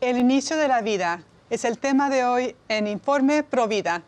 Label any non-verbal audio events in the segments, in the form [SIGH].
El inicio de la vida es el tema de hoy en Informe Provida.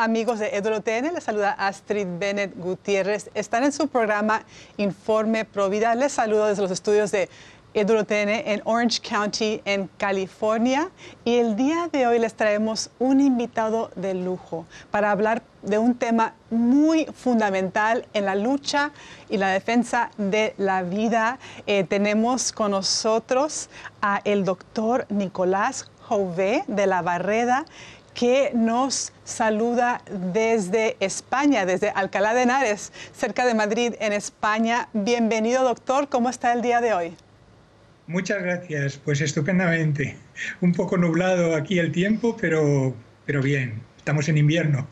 Amigos de EduroTN, les saluda Astrid Bennett Gutiérrez. Están en su programa Informe Provida. Les saludo desde los estudios de EduroTN en Orange County, en California. Y el día de hoy les traemos un invitado de lujo para hablar de un tema muy fundamental en la lucha y la defensa de la vida. Eh, tenemos con nosotros a el doctor Nicolás Jové de la Barreda que nos saluda desde España, desde Alcalá de Henares, cerca de Madrid, en España. Bienvenido, doctor. ¿Cómo está el día de hoy? Muchas gracias. Pues estupendamente. Un poco nublado aquí el tiempo, pero, pero bien. Estamos en invierno.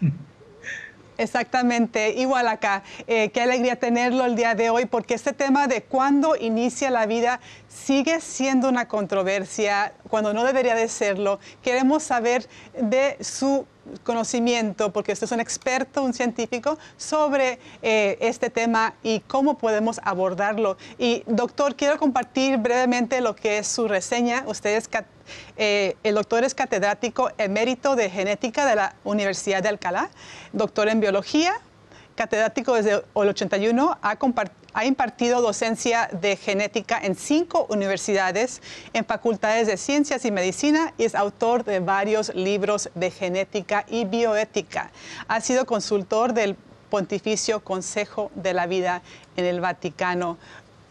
[LAUGHS] Exactamente, igual acá. Eh, qué alegría tenerlo el día de hoy porque este tema de cuándo inicia la vida sigue siendo una controversia cuando no debería de serlo. Queremos saber de su conocimiento, porque usted es un experto, un científico, sobre eh, este tema y cómo podemos abordarlo. Y doctor, quiero compartir brevemente lo que es su reseña. Usted es, eh, el doctor es catedrático emérito de genética de la Universidad de Alcalá, doctor en biología, catedrático desde el 81, ha, ha, impartido docencia de genética en cinco universidades, en facultades de ciencias y medicina y es autor de varios libros de genética y bioética. Ha sido consultor del Pontificio Consejo de la Vida en el Vaticano.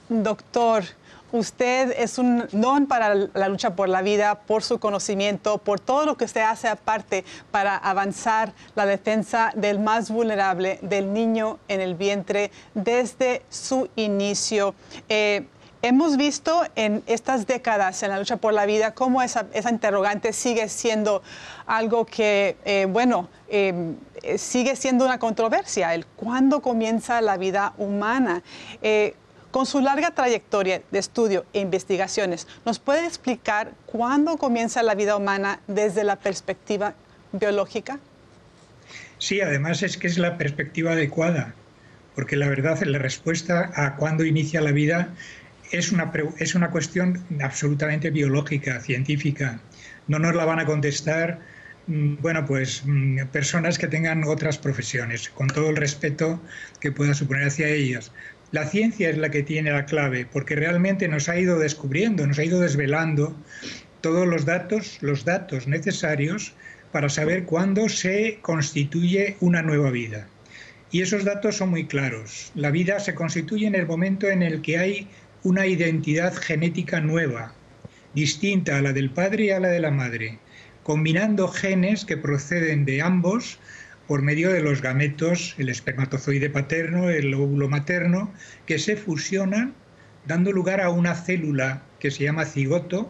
Doctor, Usted es un don para la lucha por la vida, por su conocimiento, por todo lo que usted hace aparte para avanzar la defensa del más vulnerable, del niño en el vientre, desde su inicio. Eh, hemos visto en estas décadas en la lucha por la vida cómo esa, interrogante sigue siendo algo que, eh, bueno, eh, sigue siendo una controversia, el cuándo comienza la vida humana. Con su larga trayectoria de estudio e investigaciones, ¿nos puede explicar cuándo comienza la vida humana desde la perspectiva biológica? Sí, además es que es la perspectiva adecuada, porque la verdad, la respuesta a cuándo inicia la vida es una, es una cuestión absolutamente biológica, científica. No nos la van a contestar, mm, bueno, pues mm, personas que tengan otras profesiones, con todo el respeto que pueda suponer hacia ellas. La ciencia es la que tiene la clave, porque realmente nos ha ido descubriendo, nos ha ido desvelando todos los datos, los datos necesarios para saber cuándo se constituye una nueva vida. Y esos datos son muy claros. La vida se constituye en el momento en el que hay una identidad genética nueva, distinta a la del padre y a la de la madre, combinando genes que proceden de ambos por medio de los gametos, el espermatozoide paterno, el óvulo materno, que se fusionan dando lugar a una célula que se llama cigoto,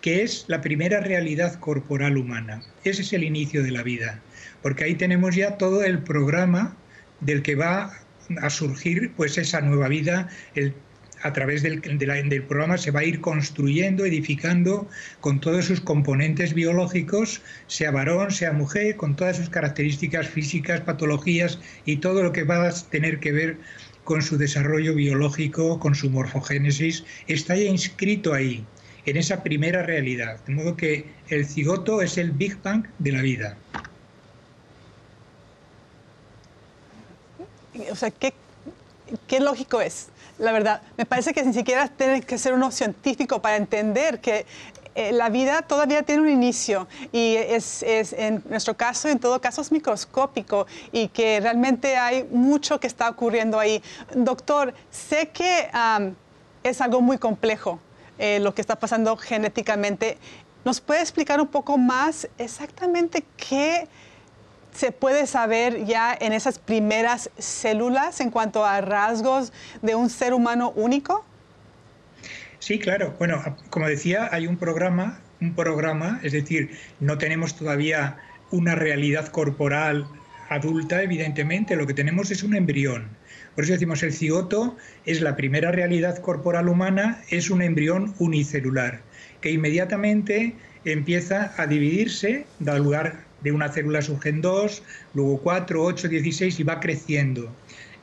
que es la primera realidad corporal humana. Ese es el inicio de la vida, porque ahí tenemos ya todo el programa del que va a surgir pues esa nueva vida, el a través del, del, programa se va a ir construyendo, edificando con todos sus componentes biológicos, sea varón, sea mujer, con todas sus características físicas, patologías y todo lo que va a tener que ver con su desarrollo biológico, con su morfogénesis, está ya inscrito ahí, en esa primera realidad. De modo que el cigoto es el Big Bang de la vida. O sea, ¿qué, qué lógico es? la verdad. Me parece que ni siquiera tiene que ser uno científico para entender que eh, la vida todavía tiene un inicio y es, en nuestro caso, en todo caso, es microscópico y que realmente hay mucho que está ocurriendo ahí. Doctor, sé que es algo muy complejo eh, lo que está pasando genéticamente. ¿Nos puede explicar un poco más exactamente qué se puede saber ya en esas primeras células en cuanto a rasgos de un ser humano único? Sí, claro. Bueno, como decía, hay un programa, un programa, es decir, no tenemos todavía una realidad corporal adulta, evidentemente, lo que tenemos es un embrión. Por eso decimos el cigoto es la primera realidad corporal humana, es un embrión unicelular, que inmediatamente empieza a dividirse, da lugar de una célula surgen dos, luego cuatro, ocho, dieciséis y va creciendo.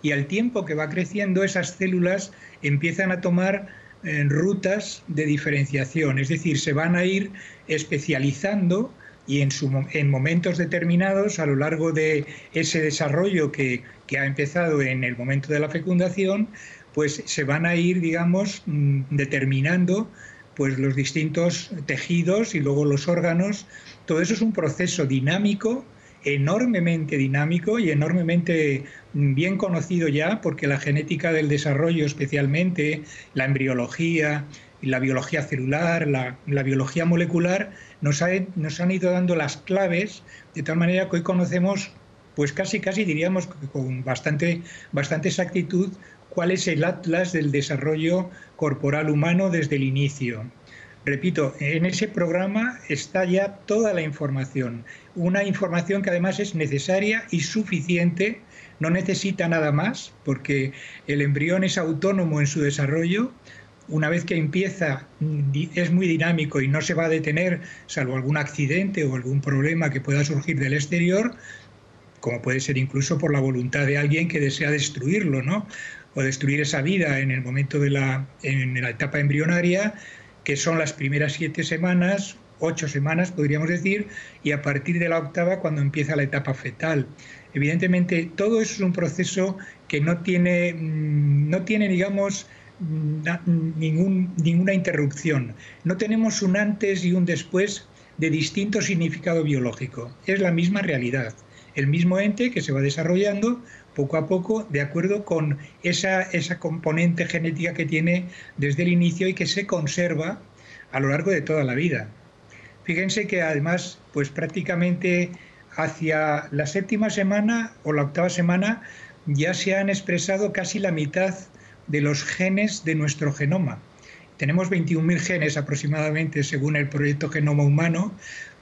Y al tiempo que va creciendo, esas células empiezan a tomar eh, rutas de diferenciación, es decir, se van a ir especializando y en, su, en momentos determinados, a lo largo de ese desarrollo que, que, ha empezado en el momento de la fecundación, pues se van a ir, digamos, mm, determinando pues los distintos tejidos y luego los órganos. Todo eso es un proceso dinámico, enormemente dinámico y enormemente mm, bien conocido ya, porque la genética del desarrollo, especialmente la embriología, la biología celular, la, biología molecular, nos, nos, han ido dando las claves de tal manera que hoy conocemos, pues casi, casi diríamos con bastante, bastante exactitud, cuál es el atlas del desarrollo corporal humano desde el inicio. Repito, en ese programa está ya toda la información, una información que además es necesaria y suficiente, no necesita nada más, porque el embrión es autónomo en su desarrollo, una vez que empieza es muy dinámico y no se va a detener, salvo algún accidente o algún problema que pueda surgir del exterior, como puede ser incluso por la voluntad de alguien que desea destruirlo, ¿no? O destruir esa vida en el momento de la, en la etapa embrionaria, que son las primeras siete semanas, ocho semanas podríamos decir, y a partir de la octava cuando empieza la etapa fetal. Evidentemente, todo eso es un proceso que no tiene, mm, no tiene digamos, ningún, ninguna interrupción. No tenemos un antes y un después de distinto significado biológico. Es la misma realidad, el mismo ente que se va desarrollando poco a poco de acuerdo con esa, esa componente genética que tiene desde el inicio y que se conserva a lo largo de toda la vida. Fíjense que además, pues prácticamente hacia la séptima semana o la octava semana ya se han expresado casi la mitad de los genes de nuestro genoma. Tenemos 21.000 genes aproximadamente según el proyecto Genoma Humano,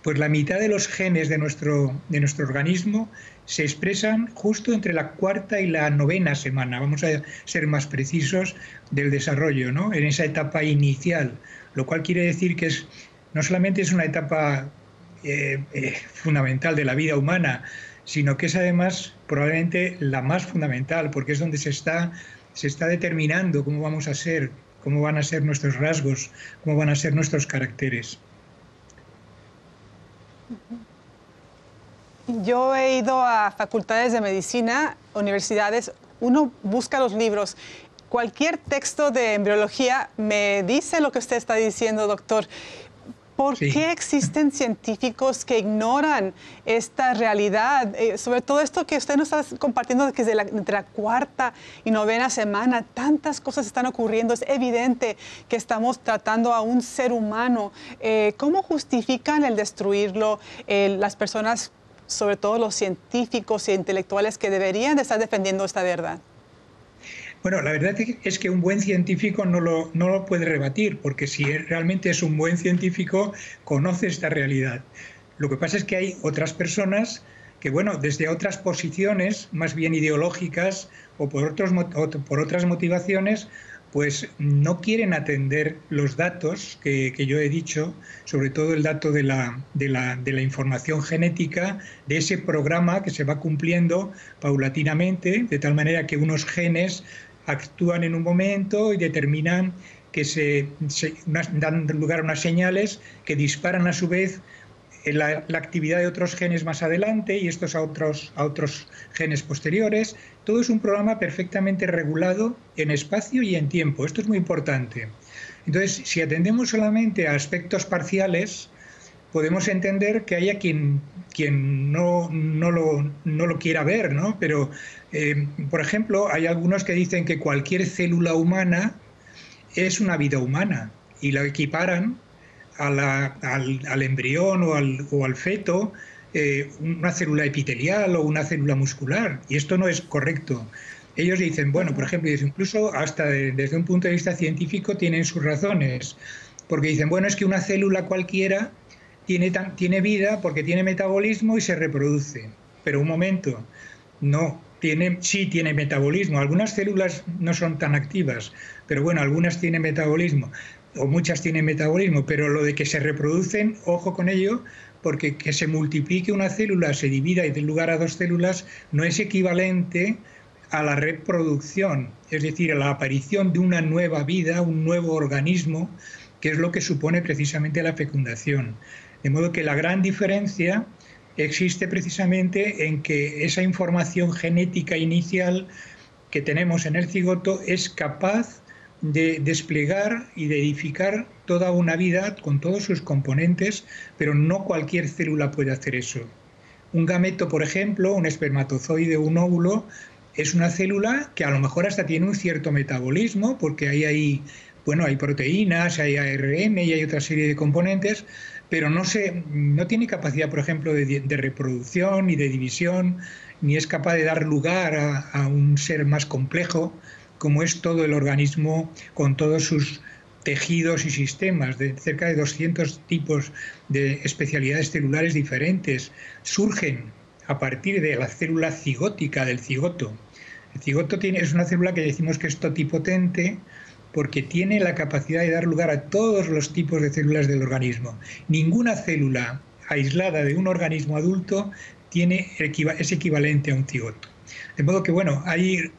pues la mitad de los genes de nuestro, de nuestro organismo se expresan justo entre la cuarta y la novena semana, vamos a ser más precisos, del desarrollo, ¿no? en esa etapa inicial, lo cual quiere decir que es, no solamente es una etapa eh, eh, fundamental de la vida humana, sino que es además probablemente la más fundamental, porque es donde se está se está determinando cómo vamos a ser, cómo van a ser nuestros rasgos, cómo van a ser nuestros caracteres. Yo he ido a facultades de medicina, universidades, uno busca los libros. Cualquier texto de embriología me dice lo que usted está diciendo, doctor. ¿Por qué existen [LAUGHS] científicos que ignoran esta realidad? Eh, sobre todo esto que usted nos está compartiendo que desde la, entre la cuarta y novena semana tantas cosas están ocurriendo. Es evidente que estamos tratando a un ser humano. Eh, ¿Cómo justifican el destruirlo eh, las personas, sobre todo los científicos e intelectuales que deberían de estar defendiendo esta verdad? Bueno, la verdad es que un buen científico no lo, no lo puede rebatir, porque si realmente es un buen científico, conoce esta realidad. Lo que pasa es que hay otras personas que, bueno, desde otras posiciones, más bien ideológicas o por, otros, por otras motivaciones, pues no quieren atender los datos que, yo he dicho, sobre todo el dato de la, información genética, de ese programa que se va cumpliendo paulatinamente, de tal manera que unos genes actúan en un momento y determinan que se, dan lugar a unas señales que disparan a su vez la, la, actividad de otros genes más adelante y estos a otros, otros genes posteriores. Todo es un programa perfectamente regulado en espacio y en tiempo. Esto es muy importante. Entonces, si atendemos solamente a aspectos parciales, podemos entender que haya quien, quien no, no, lo, no lo quiera ver, ¿no? Pero, eh, por ejemplo, hay algunos que dicen que cualquier célula humana es una vida humana y lo equiparan al, embrión o al, o al feto eh, una célula epitelial o una célula muscular. Y esto no es correcto. Ellos dicen, bueno, por ejemplo, incluso hasta desde un punto de vista científico tienen sus razones, porque dicen, bueno, es que una célula cualquiera tiene, tiene vida porque tiene metabolismo y se reproduce. Pero un momento, no, tiene, sí tiene metabolismo. Algunas células no son tan activas, pero bueno, algunas tienen metabolismo, o muchas tienen metabolismo, pero lo de que se reproducen, ojo con ello, porque que se multiplique una célula, se divida y dé lugar a dos células, no es equivalente a la reproducción, es decir, a la aparición de una nueva vida, un nuevo organismo, que es lo que supone precisamente la fecundación. De modo que la gran diferencia existe precisamente en que esa información genética inicial que tenemos en el cigoto es capaz de desplegar y de edificar toda una vida con todos sus componentes, pero no cualquier célula puede hacer eso. Un gameto, por ejemplo, un espermatozoide un óvulo, es una célula que a lo mejor hasta tiene un cierto metabolismo, porque ahí hay, bueno, hay proteínas, hay ARN y hay otra serie de componentes, pero no, se, no tiene capacidad, por ejemplo, de, reproducción ni de división, ni es capaz de dar lugar a un ser más complejo como es todo el organismo con todos sus tejidos y sistemas, de cerca de 200 tipos de especialidades celulares diferentes, surgen a partir de la célula cigótica del cigoto. El cigoto tiene, es una célula que decimos que es totipotente porque tiene la capacidad de dar lugar a todos los tipos de células del organismo. Ninguna célula aislada de un organismo adulto tiene, es equivalente a un cigoto. De modo que, bueno, hay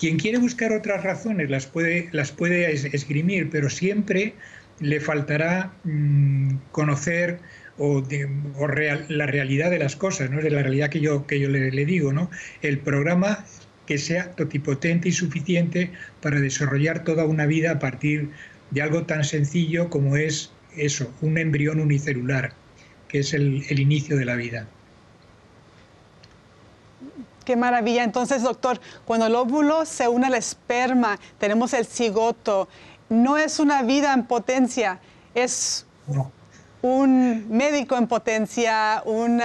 quien quiere buscar otras razones las puede, las puede esgrimir, pero siempre le faltará mm, conocer o, la realidad de las cosas, ¿no? de la realidad que yo, que yo le, digo. ¿no? El programa que sea totipotente y suficiente para desarrollar toda una vida a partir de algo tan sencillo como es eso, un embrión unicelular, que es el inicio de la vida. Qué maravilla. Entonces, doctor, cuando el óvulo se une al esperma, tenemos el cigoto. No es una vida en potencia, es un médico en potencia, un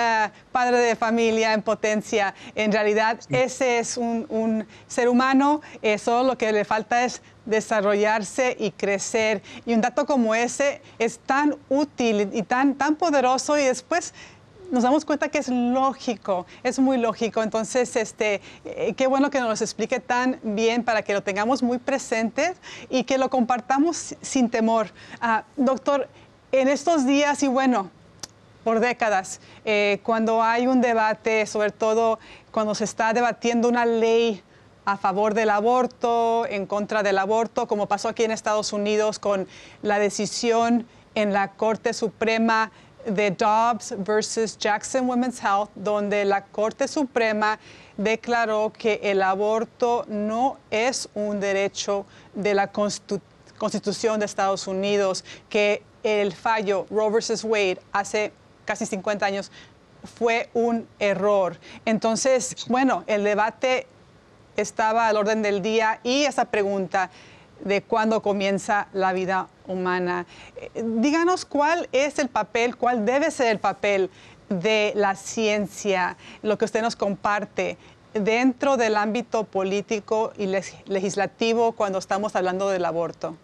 padre de familia en potencia. En realidad, ese es un, ser humano. Eso lo que le falta es desarrollarse y crecer. Y un dato como ese es tan útil y tan, tan poderoso y después nos damos cuenta que es lógico, es muy lógico. Entonces, este, eh, qué bueno que nos lo explique tan bien para que lo tengamos muy presente y que lo compartamos sin temor. Ah, doctor, en estos días y bueno, por décadas, eh, cuando hay un debate, sobre todo cuando se está debatiendo una ley a favor del aborto, en contra del aborto, como pasó aquí en Estados Unidos con la decisión en la Corte Suprema de Dobbs versus Jackson Women's Health, donde la Corte Suprema declaró que el aborto no es un derecho de la Constitución de Estados Unidos, que el fallo Roe versus Wade hace casi 50 años fue un error. Entonces, bueno, el debate estaba al orden del día y esa pregunta de cuándo comienza la vida humana. Eh, díganos cuál es el papel, cuál debe ser el papel de la ciencia, lo que usted nos comparte dentro del ámbito político y legislativo cuando estamos hablando del aborto.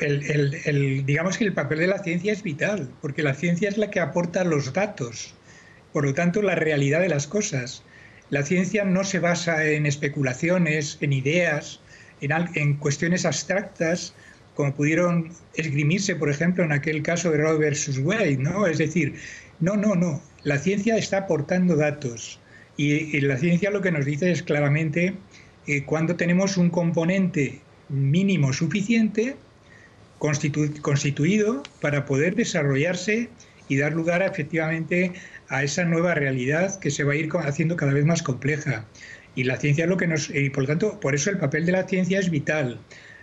digamos que el papel de la ciencia es vital, porque la ciencia es la que aporta los datos, por lo tanto la realidad de las cosas. La ciencia no se basa en especulaciones, en ideas, en, cuestiones abstractas, como pudieron esgrimirse, por ejemplo, en aquel caso de Roe versus Wade, ¿no? Es decir, no, no, no. La ciencia está aportando datos y, la ciencia lo que nos dice es claramente eh, cuando tenemos un componente mínimo suficiente constituido para poder desarrollarse y dar lugar efectivamente a esa nueva realidad que se va a ir haciendo cada vez más compleja. Y la ciencia es lo que nos... Y por lo tanto, por eso el papel de la ciencia es vital.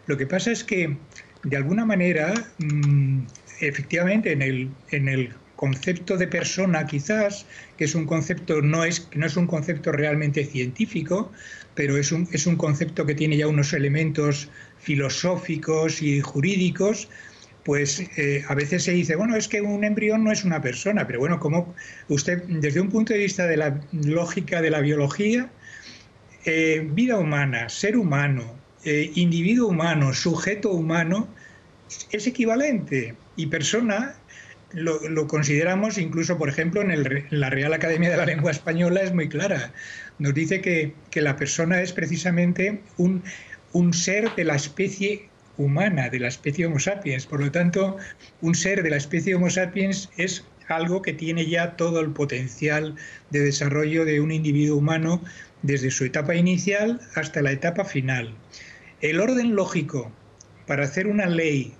Lo que pasa es que, de alguna manera, mm, efectivamente, en el, en el concepto de persona quizás, que es un concepto, no es, no es un concepto realmente científico, pero es un, es un concepto que tiene ya unos elementos filosóficos y jurídicos, pues eh, a veces se dice, bueno, es que un embrión no es una persona, pero bueno, como usted, desde un punto de vista de la lógica de la biología, eh, vida humana, ser humano, eh, individuo humano, sujeto humano, es equivalente. Y persona lo, consideramos incluso, por ejemplo, en, la Real Academia de la Lengua Española es muy clara. Nos dice que, la persona es precisamente un, un ser de la especie humana, de la especie Homo sapiens. Por lo tanto, un ser de la especie Homo sapiens es algo que tiene ya todo el potencial de desarrollo de un individuo humano desde su etapa inicial hasta la etapa final. El orden lógico para hacer una ley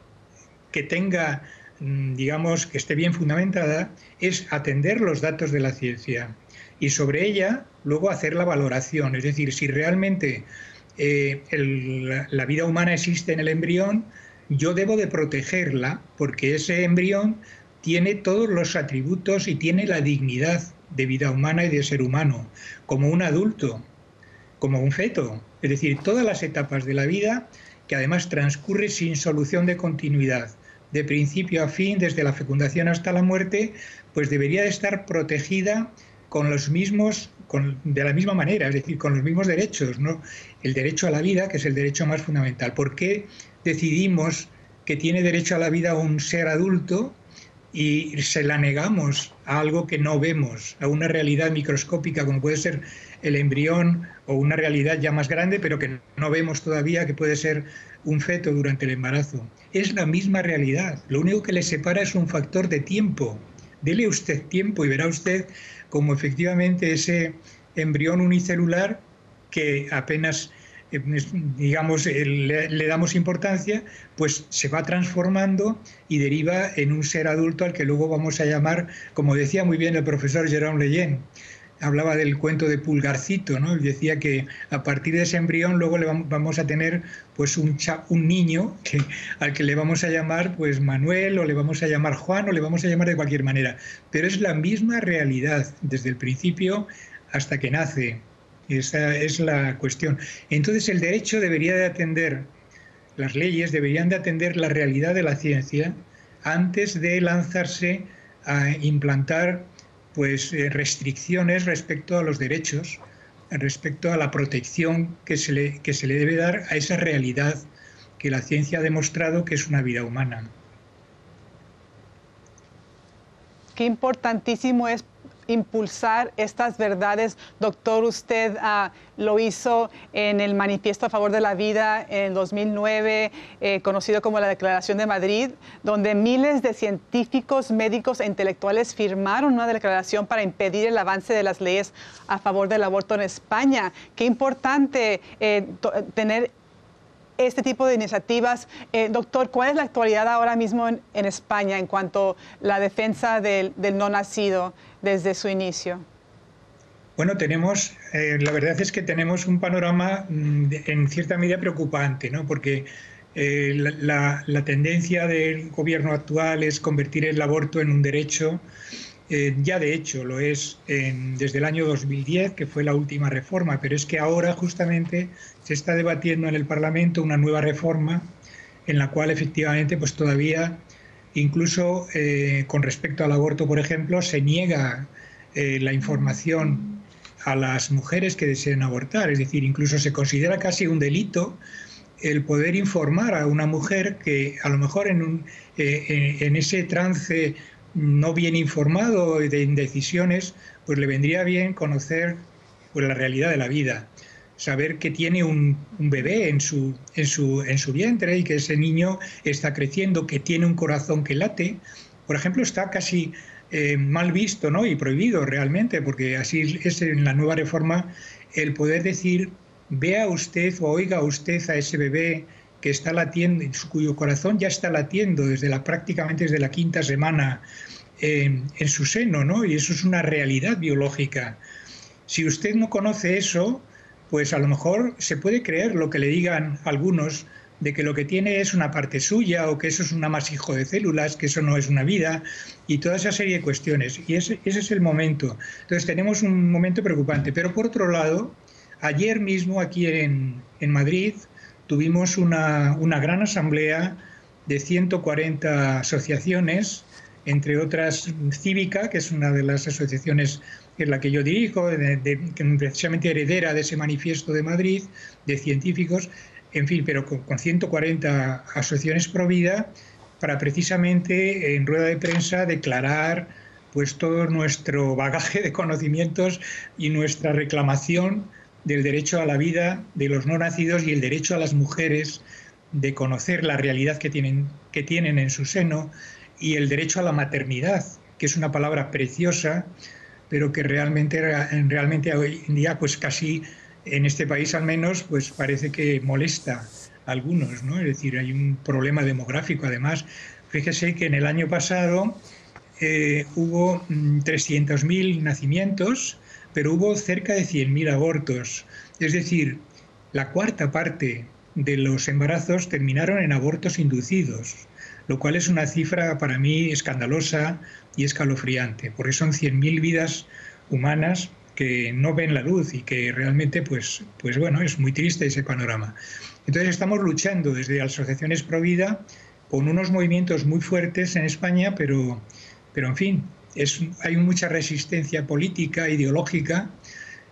que tenga, mm, digamos, que esté bien fundamentada, es atender los datos de la ciencia y sobre ella luego hacer la valoración, es decir, si realmente eh, la vida humana existe en el embrión, yo debo de protegerla porque ese embrión tiene todos los atributos y tiene la dignidad de vida humana y de ser humano, como un adulto, como un feto. Es decir, todas las etapas de la vida que además transcurre sin solución de continuidad, de principio a fin, desde la fecundación hasta la muerte, pues debería de estar protegida con los mismos, de la misma manera, es decir, con los mismos derechos, ¿no? El derecho a la vida, que es el derecho más fundamental. ¿Por qué decidimos que tiene derecho a la vida un ser adulto y se la negamos a algo que no vemos, a una realidad microscópica como puede ser el embrión o una realidad ya más grande, pero que no vemos todavía, que puede ser un feto durante el embarazo. Es la misma realidad. Lo único que le separa es un factor de tiempo. Dele usted tiempo y verá usted cómo efectivamente ese embrión unicelular que apenas eh, digamos, le, damos importancia, pues se va transformando y deriva en un ser adulto al que luego vamos a llamar, como decía muy bien el profesor Jerome Leyen, hablaba del cuento de Pulgarcito, ¿no? decía que a partir de ese embrión luego le vamos a tener pues un, un niño que, al que le vamos a llamar pues Manuel o le vamos a llamar Juan o le vamos a llamar de cualquier manera. Pero es la misma realidad desde el principio hasta que nace. Esa es la cuestión. Entonces el derecho debería de atender, las leyes deberían de atender la realidad de la ciencia antes de lanzarse a implantar pues eh, restricciones respecto a los derechos, respecto a la protección que se, le, que se le debe dar a esa realidad que la ciencia ha demostrado que es una vida humana. Qué importantísimo es impulsar estas verdades. Doctor, usted ah, lo hizo en el Manifiesto a favor de la vida en 2009, eh, conocido como la Declaración de Madrid, donde miles de científicos, médicos e intelectuales firmaron una declaración para impedir el avance de las leyes a favor del aborto en España. Qué importante eh, tener este tipo de iniciativas. Eh, doctor, ¿cuál es la actualidad ahora mismo en, España en cuanto a la defensa del, no nacido desde su inicio? Bueno, tenemos, eh, la verdad es que tenemos un panorama mm, en cierta medida preocupante, ¿no? Porque eh, la, tendencia del gobierno actual es convertir el aborto en un derecho eh, ya de hecho lo es desde el año 2010, que fue la última reforma, pero es que ahora justamente se está debatiendo en el Parlamento una nueva reforma en la cual efectivamente pues todavía incluso eh, con respecto al aborto, por ejemplo, se niega eh, la información a las mujeres que deseen abortar, es decir, incluso se considera casi un delito el poder informar a una mujer que a lo mejor en, un, en ese trance no bien informado de indecisiones, pues le vendría bien conocer pues, la realidad de la vida, saber que tiene un, bebé en su, en, su, en su vientre y que ese niño está creciendo, que tiene un corazón que late. Por ejemplo, está casi eh, mal visto ¿no? y prohibido realmente, porque así es en la nueva reforma el poder decir, vea usted o oiga usted a ese bebé que está latiendo, cuyo corazón ya está latiendo desde la, prácticamente desde la quinta semana en su seno, ¿no? Y eso es una realidad biológica. Si usted no conoce eso, pues a lo mejor se puede creer lo que le digan algunos de que lo que tiene es una parte suya o que eso es un amasijo de células, que eso no es una vida y toda esa serie de cuestiones. Y ese, es el momento. Entonces tenemos un momento preocupante. Pero por otro lado, ayer mismo aquí en, Madrid tuvimos una gran asamblea de 140 asociaciones, entre otras Cívica, que es una de las asociaciones en la que yo dirijo, precisamente heredera de ese manifiesto de Madrid, de científicos, en fin, pero con, 140 asociaciones pro vida, para precisamente en rueda de prensa declarar pues todo nuestro bagaje de conocimientos y nuestra reclamación del derecho a la vida de los no nacidos y el derecho a las mujeres de conocer la realidad que tienen, que tienen en su seno y el derecho a la maternidad, que es una palabra preciosa, pero que realmente, realmente hoy en día, pues casi en este país al menos, pues parece que molesta a algunos, ¿no? Es decir, hay un problema demográfico. Además, fíjese que en el año pasado eh, hubo 300.000 mm, nacimientos, pero hubo cerca de 100.000 abortos. Es decir, la cuarta parte de los embarazos terminaron en abortos inducidos, lo cual es una cifra para mí escandalosa y escalofriante, porque son 100.000 vidas humanas que no ven la luz y que realmente, pues, pues bueno, es muy triste ese panorama. Entonces estamos luchando desde asociaciones pro vida con unos movimientos muy fuertes en España, pero, pero en fin, hay mucha resistencia política, ideológica,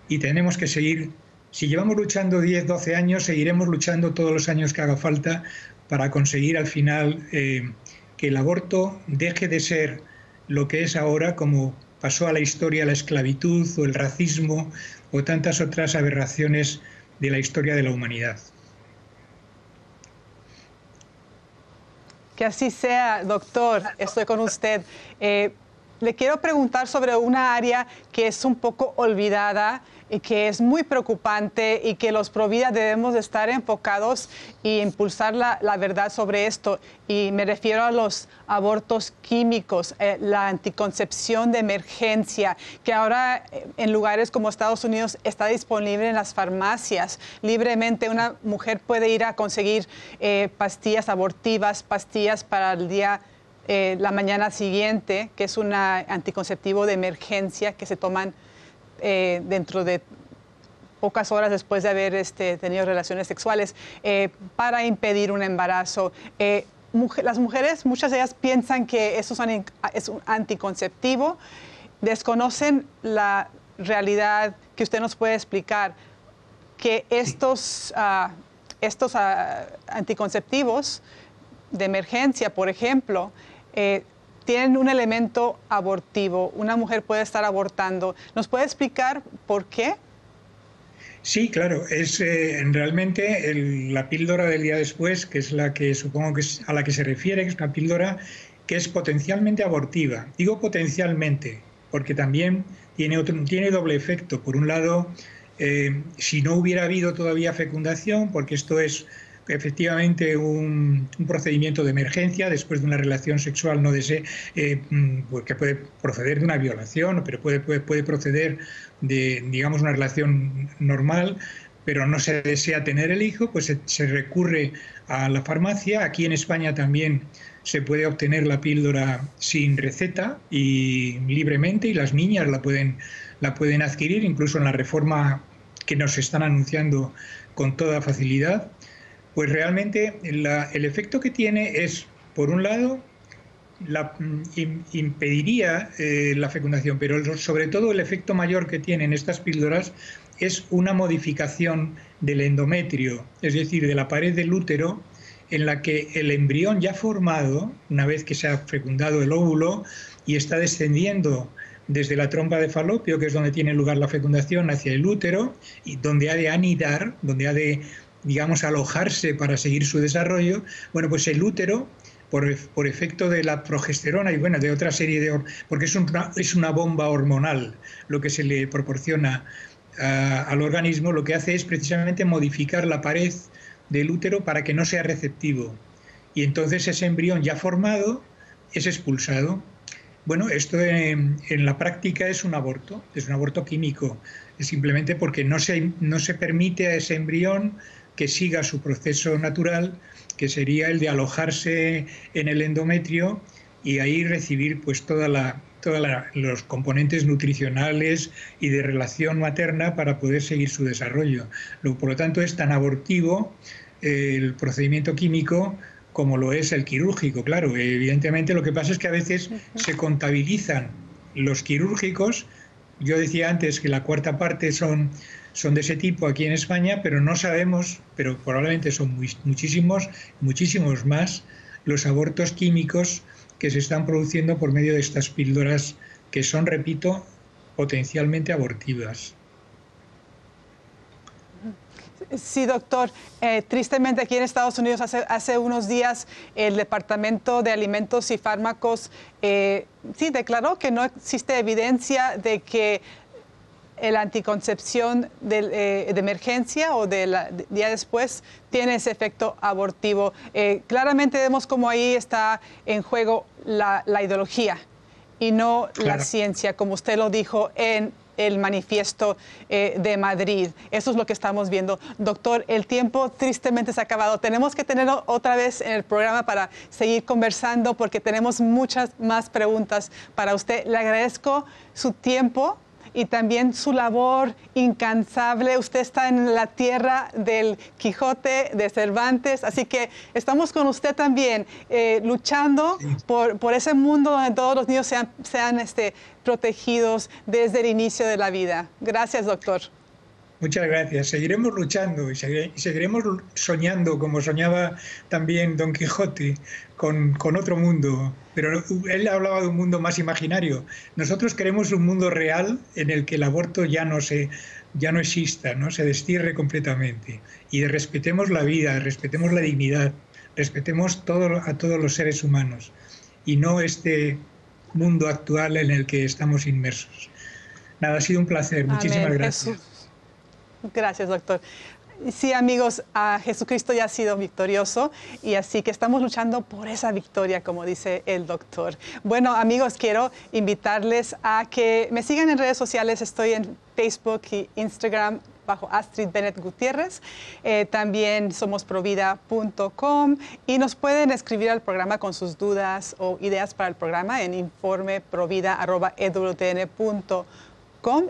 y tenemos que seguir, si llevamos luchando 10, 12 años, seguiremos luchando todos los años que haga falta para conseguir al final eh, que el aborto deje de ser lo que es ahora, como pasó a la historia la esclavitud o el racismo o tantas otras aberraciones de la historia de la humanidad. Que así sea, doctor. Estoy con usted. Eh, le quiero preguntar sobre una área que es un poco olvidada que es muy preocupante y que los Provida debemos estar enfocados y impulsar la, verdad sobre esto. Y me refiero a los abortos químicos, eh, la anticoncepción de emergencia, que ahora eh, en lugares como Estados Unidos está disponible en las farmacias. Libremente una mujer puede ir a conseguir eh, pastillas abortivas, pastillas para el día la mañana siguiente, que es un anticonceptivo de emergencia que se toman eh, dentro de pocas horas después de haber este, tenido relaciones sexuales eh, para impedir un embarazo. las mujeres, muchas de ellas piensan que eso es un anticonceptivo, desconocen la realidad que usted nos puede explicar, que estos, ah, estos ah, anticonceptivos de emergencia, por ejemplo, eh, tienen un elemento abortivo. Una mujer puede estar abortando. ¿Nos puede explicar por qué? Sí, claro, es eh, realmente la píldora del día después, que es la que supongo que es a la que se refiere, que es una píldora que es potencialmente abortiva. Digo potencialmente, porque también tiene, otro, tiene doble efecto. Por un lado, eh, si no hubiera habido todavía fecundación, porque esto es efectivamente un, procedimiento de emergencia después de una relación sexual no desee, eh, mm, pues que puede proceder de una violación, pero puede, puede, puede proceder de, digamos, una relación normal, pero no se desea tener el hijo, pues se, se, recurre a la farmacia. Aquí en España también se puede obtener la píldora sin receta y libremente y las niñas la pueden, la pueden adquirir, incluso en la reforma que nos están anunciando con toda facilidad. Pues realmente el efecto que tiene es, por un lado, la, impediría eh, la fecundación, pero sobre todo el efecto mayor que tienen estas píldoras es una modificación del endometrio, es decir, de la pared del útero, en la que el embrión ya formado, una vez que se ha fecundado el óvulo y está descendiendo desde la trompa de falopio, que es donde tiene lugar la fecundación, hacia el útero, y donde ha de anidar, donde ha de digamos, alojarse para seguir su desarrollo, bueno, pues el útero, por, por efecto de la progesterona y bueno, de otra serie de... porque es una, es una bomba hormonal lo que se le proporciona al organismo, lo que hace es precisamente modificar la pared del útero para que no sea receptivo. Y entonces ese embrión ya formado es expulsado. Bueno, esto en, en, la práctica es un aborto, es un aborto químico, es simplemente porque no se, no se permite a ese embrión que siga su proceso natural, que sería el de alojarse en el endometrio y ahí recibir pues toda la, todos los componentes nutricionales y de relación materna para poder seguir su desarrollo. Por lo tanto, es tan abortivo eh, el procedimiento químico como lo es el quirúrgico, claro. Evidentemente lo que pasa es que a veces se contabilizan los quirúrgicos. Yo decía antes que la cuarta parte son, son de ese tipo aquí en España, pero no sabemos, pero probablemente son muchísimos, muchísimos más los abortos químicos que se están produciendo por medio de estas píldoras que son, repito, potencialmente abortivas. Sí, doctor. Eh, tristemente aquí en Estados Unidos hace, hace, unos días el Departamento de Alimentos y Fármacos eh, sí declaró que no existe evidencia de que la anticoncepción de, eh, de, emergencia o del día después tiene ese efecto abortivo. claramente vemos como ahí está en juego la, la ideología y no la ciencia, como usted lo dijo en el manifiesto eh, de Madrid. Eso es lo que estamos viendo. Doctor, el tiempo tristemente se ha acabado. Tenemos que tenerlo otra vez en el programa para seguir conversando porque tenemos muchas más preguntas para usted. Le agradezco su tiempo y también su labor incansable. Usted está en la tierra del Quijote, de Cervantes, así que estamos con usted también eh, luchando por, por, ese mundo donde todos los niños sean, sean este, protegidos desde el inicio de la vida. Gracias, doctor. Muchas gracias. Seguiremos luchando y seguiremos soñando como soñaba también Don Quijote con, con, otro mundo. Pero él hablaba de un mundo más imaginario. Nosotros queremos un mundo real en el que el aborto ya no se ya no exista, no se destierre completamente y respetemos la vida, respetemos la dignidad, respetemos todo, a todos los seres humanos y no este mundo actual en el que estamos inmersos. Nada, ha sido un placer. Muchísimas gracias. Gracias, doctor. Sí, amigos, a Jesucristo ya ha sido victorioso y así que estamos luchando por esa victoria, como dice el doctor. Bueno, amigos, quiero invitarles a que me sigan en redes sociales. Estoy en Facebook y Instagram bajo Astrid Bennett Gutiérrez. Eh, también somos provida.com y nos pueden escribir al programa con sus dudas o ideas para el programa en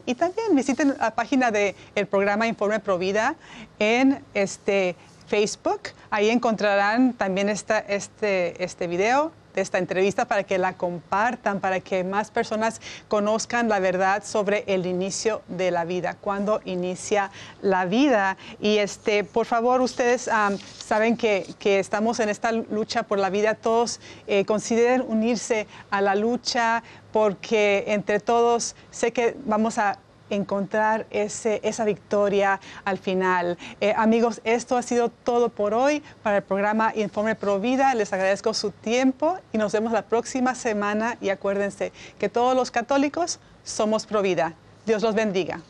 y también visiten la página del el programa Informe Provida en este Facebook. Ahí encontrarán también este, este video de esta entrevista para que la compartan, para que más personas conozcan la verdad sobre el inicio de la vida, cuando inicia la vida. Y este, por favor, ustedes saben que, que, estamos en esta lucha por la vida, todos eh, consideren unirse a la lucha porque entre todos sé que vamos a encontrar ese, esa victoria al final. Eh, amigos, esto ha sido todo por hoy para el programa Informe Pro Vida. Les agradezco su tiempo y nos vemos la próxima semana y acuérdense que todos los católicos somos Pro Vida. Dios los bendiga.